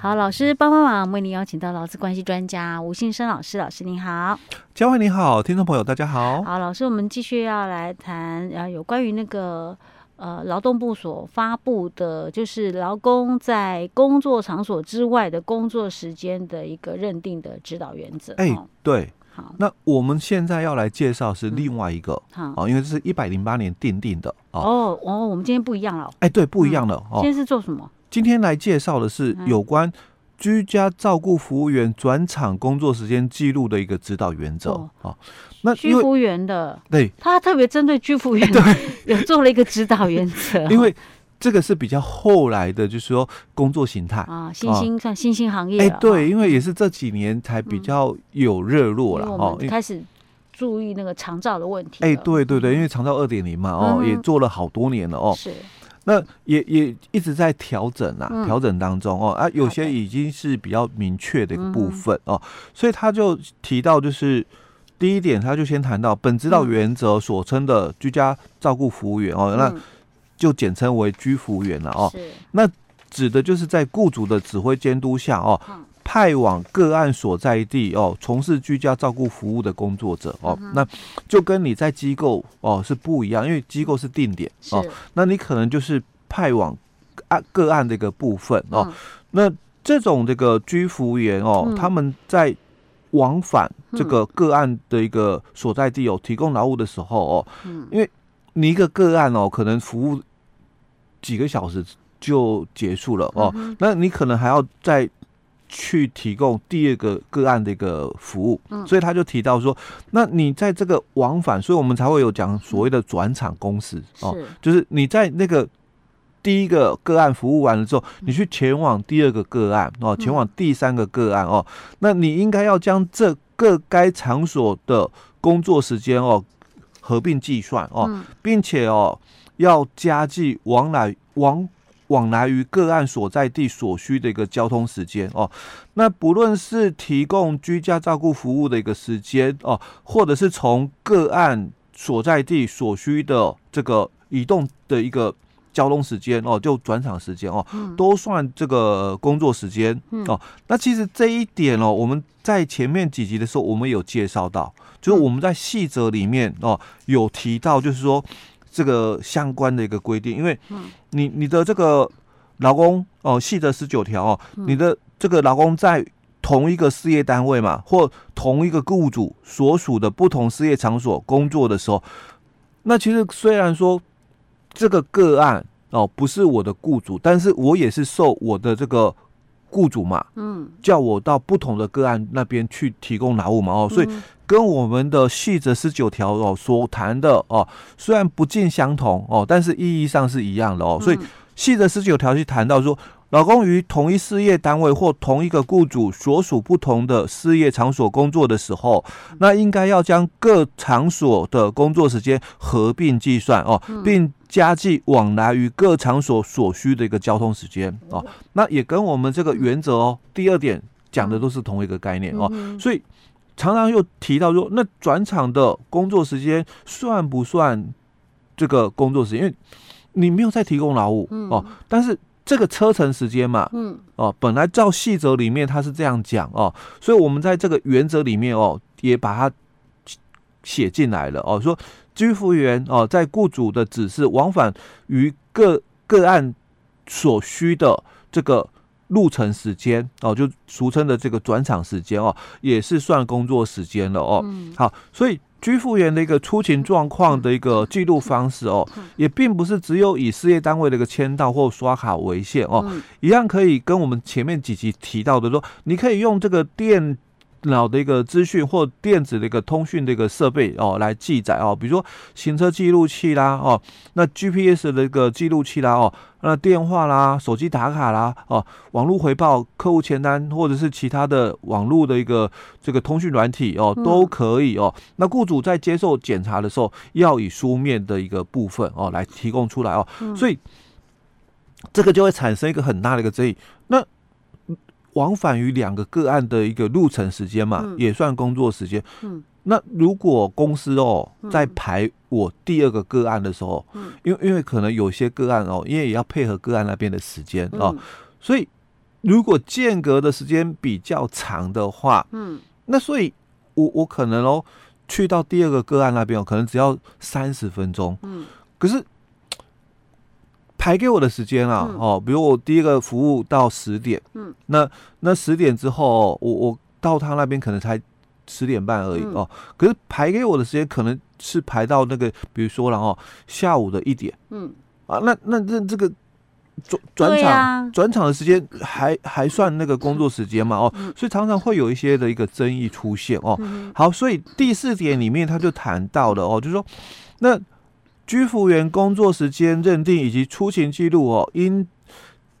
好，老师帮帮忙，为您邀请到劳资关系专家吴信生老师，老师您好。嘉惠你好，听众朋友大家好。好，老师，我们继续要来谈，啊有关于那个呃劳动部所发布的，就是劳工在工作场所之外的工作时间的一个认定的指导原则。哎，对。好，那我们现在要来介绍是另外一个，好，哦，因为这是一百零八年订定的。哦哦，我们今天不一样了。哎，对，不一样了。哦，今天是做什么？今天来介绍的是有关居家照顾服务员转场工作时间记录的一个指导原则。哦，那居服员的，对，他特别针对居服员，对，有做了一个指导原则。因为这个是比较后来的，就是说工作形态啊，新兴算新兴行业。哎，对，因为也是这几年才比较有热络了哦，开始注意那个长照的问题。哎，对对对，因为长照二点零嘛，哦，也做了好多年了哦。是。那也也一直在调整啊，调整当中哦啊，有些已经是比较明确的一个部分哦，所以他就提到，就是第一点，他就先谈到本指导原则所称的居家照顾服务员哦，那就简称为居服务员了哦。那指的就是在雇主的指挥监督下哦。派往个案所在地哦，从事居家照顾服务的工作者哦，那就跟你在机构哦是不一样，因为机构是定点哦，那你可能就是派往案个案的一个部分哦。那这种这个居服员哦，他们在往返这个个案的一个所在地哦，提供劳务的时候哦，因为你一个个案哦，可能服务几个小时就结束了哦，那你可能还要再。去提供第二个个案的一个服务，嗯，所以他就提到说，那你在这个往返，所以我们才会有讲所谓的转场公司哦，就是你在那个第一个个案服务完了之后，你去前往第二个个案哦，前往第三个个案哦，那你应该要将这个该场所的工作时间哦合并计算哦，并且哦要加计往来往。往来于个案所在地所需的一个交通时间哦，那不论是提供居家照顾服务的一个时间哦，或者是从个案所在地所需的这个移动的一个交通时间哦，就转场时间哦，都算这个工作时间哦。那其实这一点哦，我们在前面几集的时候，我们有介绍到，就是我们在细则里面哦有提到，就是说。这个相关的一个规定，因为你你的这个劳工哦，细则十九条哦，你的这个劳工在同一个事业单位嘛，或同一个雇主所属的不同事业场所工作的时候，那其实虽然说这个个案哦不是我的雇主，但是我也是受我的这个。雇主嘛，嗯，叫我到不同的个案那边去提供劳务嘛，哦，所以跟我们的细则十九条哦所谈的哦，虽然不尽相同哦，但是意义上是一样的哦，所以细则十九条去谈到说，劳工于同一事业单位或同一个雇主所属不同的事业场所工作的时候，那应该要将各场所的工作时间合并计算哦，并。加计往来于各场所所需的一个交通时间哦，那也跟我们这个原则哦，第二点讲的都是同一个概念哦，所以常常又提到说，那转场的工作时间算不算这个工作时间？因为你没有在提供劳务哦，但是这个车程时间嘛，嗯哦，本来照细则里面它是这样讲哦，所以我们在这个原则里面哦，也把它写进来了哦，说。居服员哦，在雇主的指示往返于各个案所需的这个路程时间哦，就俗称的这个转场时间哦，也是算工作时间了哦。好，所以居服员的一个出勤状况的一个记录方式哦，也并不是只有以事业单位的一个签到或刷卡为限哦，一样可以跟我们前面几集提到的说，你可以用这个电。脑的一个资讯或电子的一个通讯的一个设备哦，来记载哦，比如说行车记录器啦哦，那 GPS 的一个记录器啦哦，那电话啦、手机打卡啦哦，网络回报、客户签单或者是其他的网络的一个这个通讯软体哦，都可以哦。那雇主在接受检查的时候，要以书面的一个部分哦来提供出来哦，所以这个就会产生一个很大的一个争议。那往返于两个个案的一个路程时间嘛，也算工作时间。嗯，那如果公司哦在排我第二个个案的时候，嗯，因为因为可能有些个案哦，因为也要配合个案那边的时间哦，所以如果间隔的时间比较长的话，嗯，那所以我我可能哦，去到第二个个案那边哦，可能只要三十分钟，嗯，可是排给我的时间啊，嗯、哦，比如我第一个服务到十点，嗯，那那十点之后，哦，我我到他那边可能才十点半而已，嗯、哦，可是排给我的时间可能是排到那个，比如说了哦，下午的一点，嗯，啊，那那那这个。转转场转场的时间还还算那个工作时间嘛？哦，所以常常会有一些的一个争议出现哦。好，所以第四点里面他就谈到了哦，就是说那居服员工作时间认定以及出勤记录哦，应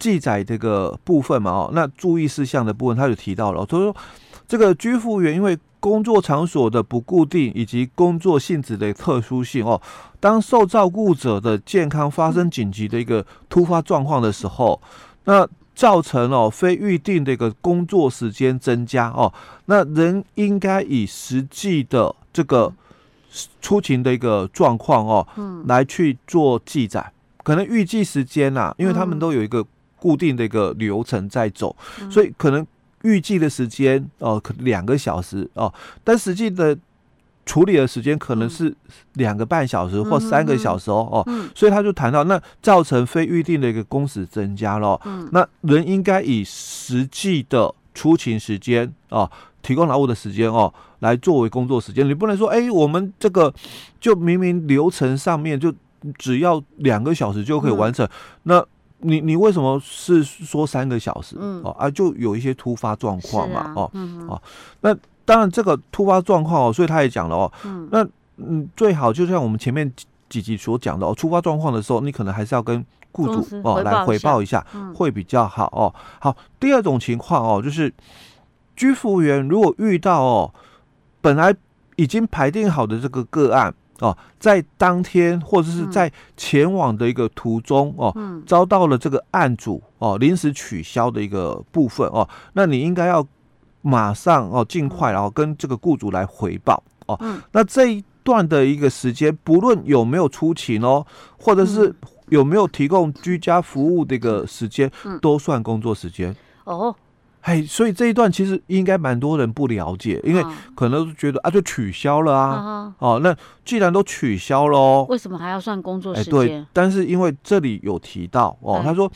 记载这个部分嘛？哦，那注意事项的部分他就提到了，他说这个居服员因为。工作场所的不固定以及工作性质的特殊性哦，当受照顾者的健康发生紧急的一个突发状况的时候，那造成哦非预定的一个工作时间增加哦，那人应该以实际的这个出勤的一个状况哦，嗯，来去做记载。可能预计时间呐，因为他们都有一个固定的一个流程在走，所以可能。预计的时间哦，可两个小时哦，但实际的处理的时间可能是两个半小时或三个小时哦哦，所以他就谈到那造成非预定的一个工时增加了，那人应该以实际的出勤时间哦，提供劳务的时间哦，来作为工作时间，你不能说哎，我们这个就明明流程上面就只要两个小时就可以完成，那。你你为什么是说三个小时？嗯、哦啊，就有一些突发状况嘛，啊、哦，嗯、哦，那当然这个突发状况哦，所以他也讲了哦，嗯、那嗯最好就像我们前面几集所讲的哦，突发状况的时候，你可能还是要跟雇主哦来回报一下，嗯、会比较好哦。好，第二种情况哦，就是居服员如果遇到哦，本来已经排定好的这个个案。哦，在当天或者是在前往的一个途中哦，嗯、遭到了这个案主哦临时取消的一个部分哦，那你应该要马上哦尽快然后跟这个雇主来回报哦。嗯、那这一段的一个时间，不论有没有出勤哦，或者是有没有提供居家服务的一个时间，嗯、都算工作时间哦。哎，所以这一段其实应该蛮多人不了解，因为可能觉得啊，就取消了啊，啊哦，那既然都取消了哦，为什么还要算工作时间？哎，对，但是因为这里有提到哦，哎、他说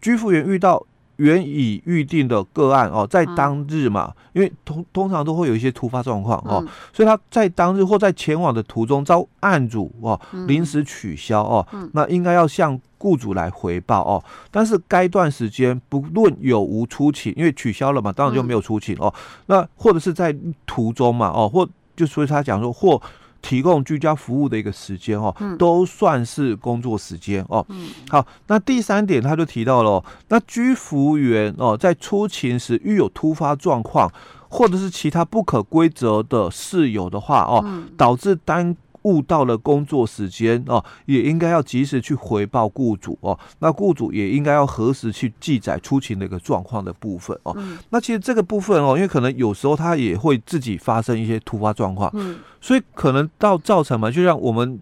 居服员遇到。原已预定的个案哦，在当日嘛，因为通通常都会有一些突发状况哦，所以他在当日或在前往的途中遭案主哦临时取消哦，那应该要向雇主来回报哦。但是该段时间不论有无出勤，因为取消了嘛，当然就没有出勤哦。那或者是在途中嘛哦，或就所以他讲说或。提供居家服务的一个时间哦，都算是工作时间哦。好，那第三点他就提到了，那居服员哦，在出勤时遇有突发状况，或者是其他不可规则的事由的话哦，导致单。误到了工作时间哦，也应该要及时去回报雇主哦。那雇主也应该要核实去记载出勤的一个状况的部分哦。嗯、那其实这个部分哦，因为可能有时候他也会自己发生一些突发状况，嗯，所以可能到造成嘛，就像我们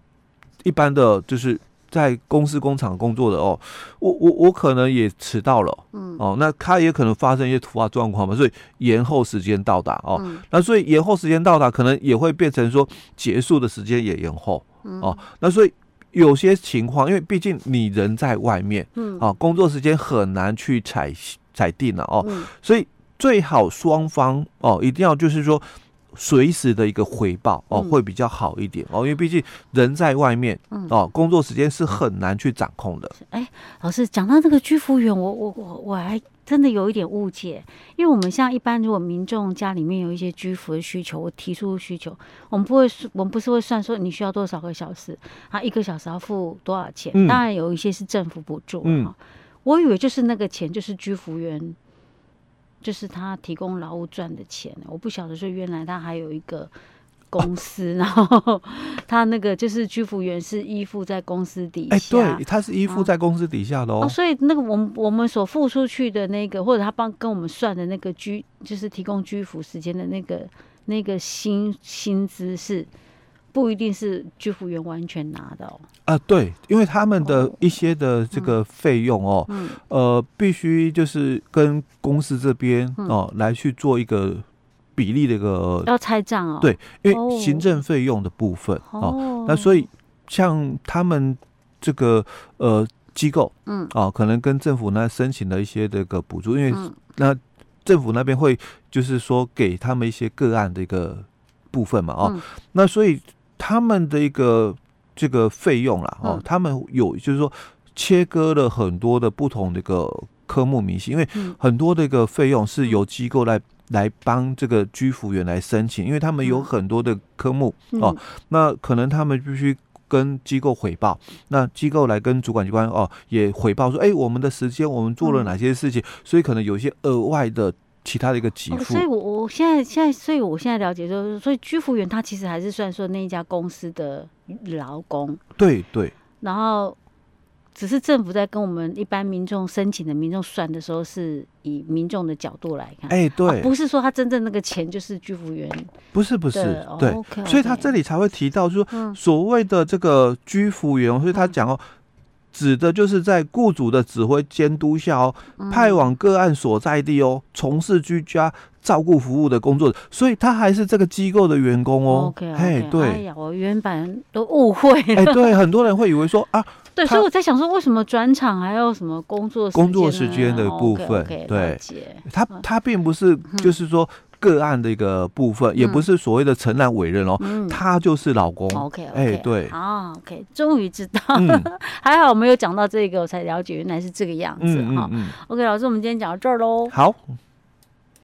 一般的就是。在公司工厂工作的哦，我我我可能也迟到了，嗯，哦，那他也可能发生一些突发状况嘛，所以延后时间到达哦，嗯、那所以延后时间到达，可能也会变成说结束的时间也延后，嗯、哦，那所以有些情况，因为毕竟你人在外面，嗯，啊，工作时间很难去采采定了哦，嗯、所以最好双方哦一定要就是说。随时的一个回报哦，会比较好一点哦，因为毕竟人在外面哦，工作时间是很难去掌控的。哎，老师讲到这个居服员，我我我我还真的有一点误解，因为我们像一般如果民众家里面有一些居服的需求，我提出需求，我们不会，我们不是会算说你需要多少个小时啊，一个小时要付多少钱？当然有一些是政府补助啊，我以为就是那个钱就是居服员。就是他提供劳务赚的钱，我不晓得说原来他还有一个公司，啊、然后他那个就是居服员是依附在公司底下，欸、对，他是依附在公司底下的哦。哦，所以那个我们我们所付出去的那个，或者他帮跟我们算的那个居，就是提供居服时间的那个那个薪薪资是不一定是居服员完全拿的哦。啊，对，因为他们的一些的这个费用哦，嗯，呃，必须就是跟公司这边嗯。哦来去做一个比例的一个要拆账哦。对，因为哦行政费用的部分哦，哦，那所以像他们这个呃机构，嗯。哦，可能跟政府呢申请了一些这个补助，因为嗯。那政府那边会就是说给他们一些个案的一个部分嘛，哦，嗯。那所以他们的一个这个费用啦，哦嗯，他们有就是说切割了很多的不同的一个科目明细，因为嗯。很多的一个费用是由机构来来帮这个居服员来申请，因为他们有嗯。很多的科目嗯。哦，那可能他们必须。跟机构回报，那机构来跟主管机关哦也回报说，哎、我们的时间我们做了哪些事情，所以可能有一些额外的其他的一个给哦，付。所以我我现在现在，所以我现在了解就是，所以居服员他其实还是算说那一家公司的劳工，对对。然后只是政府在跟我们一般民众申请的民众算的时候，是以民众的角度来看，哎、对、啊不是说他真正那个钱就是居服员不是不是对所以他这里才会提到，就是说嗯。所谓的这个居服员，所以他讲哦，指的就是在雇主的指挥监督下哦，嗯。派往个案所在地哦，从事居家照顾服务的工作，所以他还是这个机构的员工哦。OK，嘿，哎对，呀，我原本都误会了，哎，对，很多人会以为说啊，对，所以我在想说，为什么转场还有什么工作工作时时间的部分 OK，OK，对他他并不是就是说个案的一个部分，也不是所谓的承揽委任哦，嗯他就是老公。OK，哎，对，啊，OK，终于知道，嗯 还好我们有讲到这个，我才了解原来是这个样子哈。，OK，老师，我们今天讲到这儿喽。好。